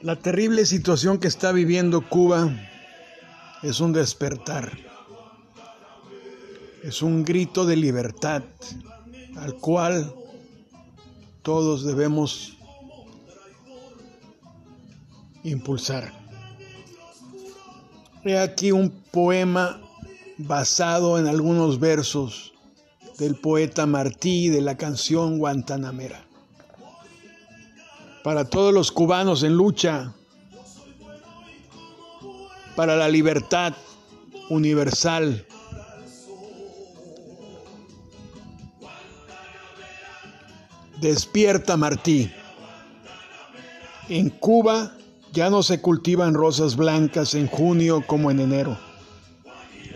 La terrible situación que está viviendo Cuba es un despertar, es un grito de libertad al cual todos debemos impulsar. He aquí un poema basado en algunos versos del poeta Martí de la canción Guantanamera para todos los cubanos en lucha, para la libertad universal. Despierta Martí. En Cuba ya no se cultivan rosas blancas en junio como en enero.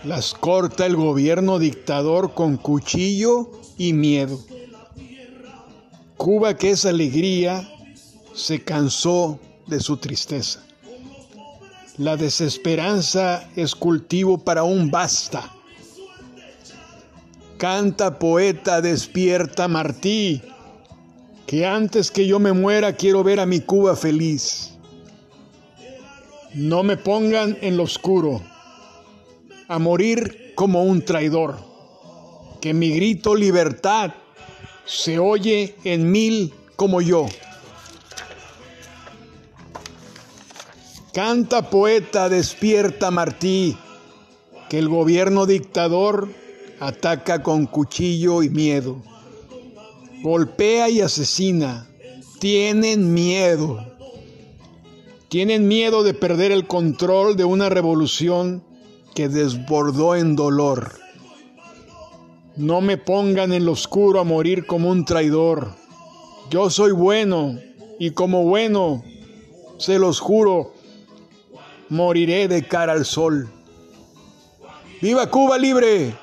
Las corta el gobierno dictador con cuchillo y miedo. Cuba que es alegría se cansó de su tristeza. La desesperanza es cultivo para un basta. Canta poeta, despierta Martí, que antes que yo me muera quiero ver a mi Cuba feliz. No me pongan en lo oscuro, a morir como un traidor, que mi grito libertad se oye en mil como yo. Canta poeta, despierta Martí, que el gobierno dictador ataca con cuchillo y miedo. Golpea y asesina. Tienen miedo. Tienen miedo de perder el control de una revolución que desbordó en dolor. No me pongan en lo oscuro a morir como un traidor. Yo soy bueno y como bueno, se los juro, moriré de cara al sol. ¡Viva Cuba libre!